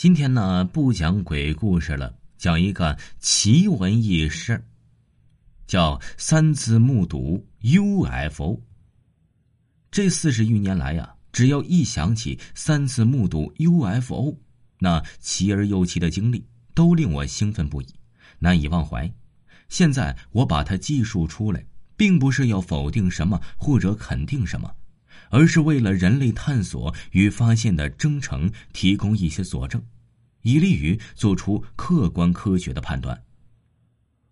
今天呢，不讲鬼故事了，讲一个奇闻异事，叫三次目睹 UFO。这四十余年来呀，只要一想起三次目睹 UFO，那奇而又奇的经历都令我兴奋不已，难以忘怀。现在我把它记述出来，并不是要否定什么或者肯定什么。而是为了人类探索与发现的征程提供一些佐证，以利于做出客观科学的判断。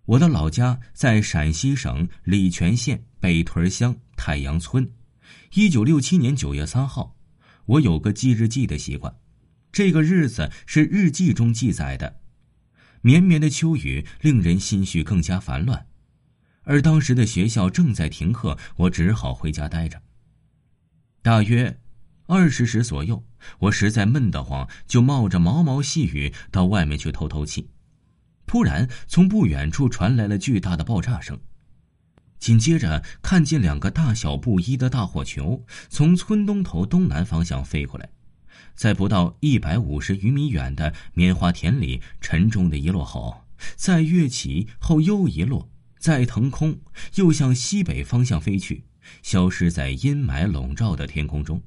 我的老家在陕西省礼泉县北屯乡太阳村。一九六七年九月三号，我有个记日记的习惯，这个日子是日记中记载的。绵绵的秋雨令人心绪更加烦乱，而当时的学校正在停课，我只好回家待着。大约二十时左右，我实在闷得慌，就冒着毛毛细雨到外面去透透气。突然，从不远处传来了巨大的爆炸声，紧接着看见两个大小不一的大火球从村东头东南方向飞过来，在不到一百五十余米远的棉花田里沉重的一落后，再跃起后又一落，再腾空，又向西北方向飞去。消失在阴霾笼罩的天空中。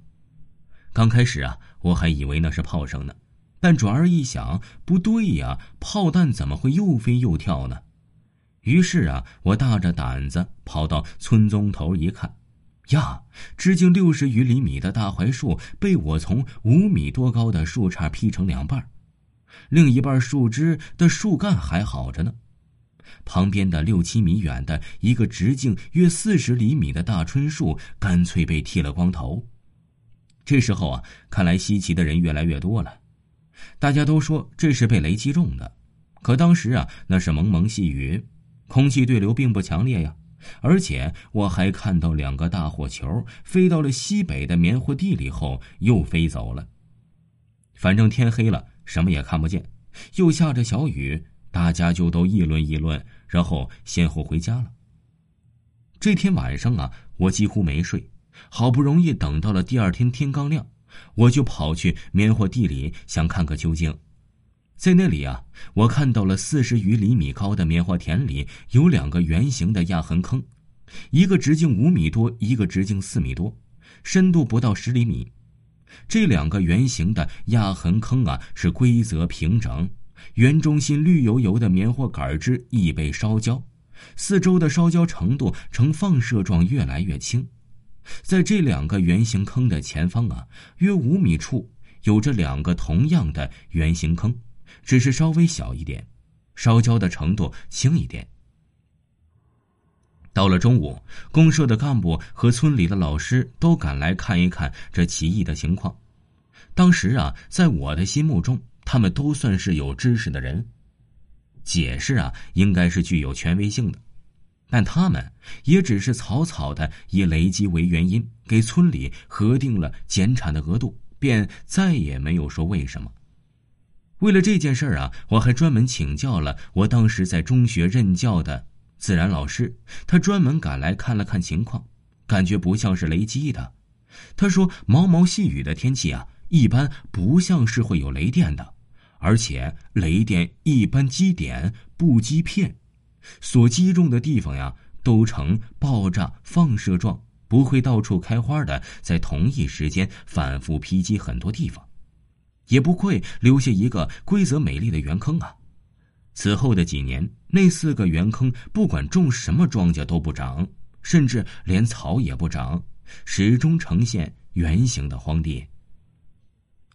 刚开始啊，我还以为那是炮声呢，但转而一想，不对呀，炮弹怎么会又飞又跳呢？于是啊，我大着胆子跑到村中头一看，呀，直径六十余厘米的大槐树被我从五米多高的树杈劈成两半，另一半树枝的树干还好着呢。旁边的六七米远的一个直径约四十厘米的大椿树，干脆被剃了光头。这时候啊，看来稀奇的人越来越多了。大家都说这是被雷击中的，可当时啊，那是蒙蒙细雨，空气对流并不强烈呀。而且我还看到两个大火球飞到了西北的棉花地里后又飞走了。反正天黑了，什么也看不见，又下着小雨。大家就都议论议论，然后先后回家了。这天晚上啊，我几乎没睡，好不容易等到了第二天天刚亮，我就跑去棉花地里想看个究竟。在那里啊，我看到了四十余厘米高的棉花田里有两个圆形的压痕坑，一个直径五米多，一个直径四米多，深度不到十厘米。这两个圆形的压痕坑啊，是规则平整。圆中心绿油油的棉花杆枝已被烧焦，四周的烧焦程度呈放射状，越来越轻。在这两个圆形坑的前方啊，约五米处有着两个同样的圆形坑，只是稍微小一点，烧焦的程度轻一点。到了中午，公社的干部和村里的老师都赶来看一看这奇异的情况。当时啊，在我的心目中。他们都算是有知识的人，解释啊应该是具有权威性的，但他们也只是草草的以雷击为原因给村里核定了减产的额度，便再也没有说为什么。为了这件事啊，我还专门请教了我当时在中学任教的自然老师，他专门赶来看了看情况，感觉不像是雷击的。他说毛毛细雨的天气啊。一般不像是会有雷电的，而且雷电一般击点不击片，所击中的地方呀都呈爆炸放射状，不会到处开花的，在同一时间反复劈击很多地方，也不会留下一个规则美丽的圆坑啊。此后的几年，那四个圆坑不管种什么庄稼都不长，甚至连草也不长，始终呈现圆形的荒地。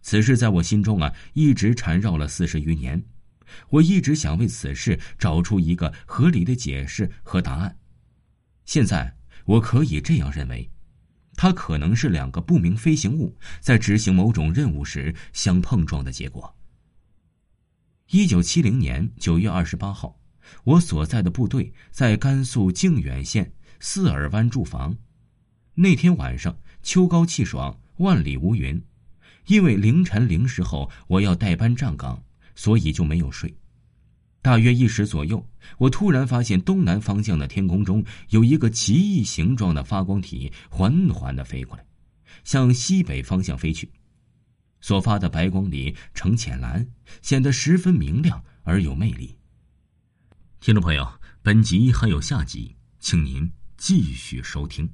此事在我心中啊，一直缠绕了四十余年。我一直想为此事找出一个合理的解释和答案。现在我可以这样认为，它可能是两个不明飞行物在执行某种任务时相碰撞的结果。一九七零年九月二十八号，我所在的部队在甘肃靖远县四耳湾驻防。那天晚上，秋高气爽，万里无云。因为凌晨零时后我要带班站岗，所以就没有睡。大约一时左右，我突然发现东南方向的天空中有一个奇异形状的发光体缓缓的飞过来，向西北方向飞去。所发的白光里呈浅蓝，显得十分明亮而有魅力。听众朋友，本集还有下集，请您继续收听。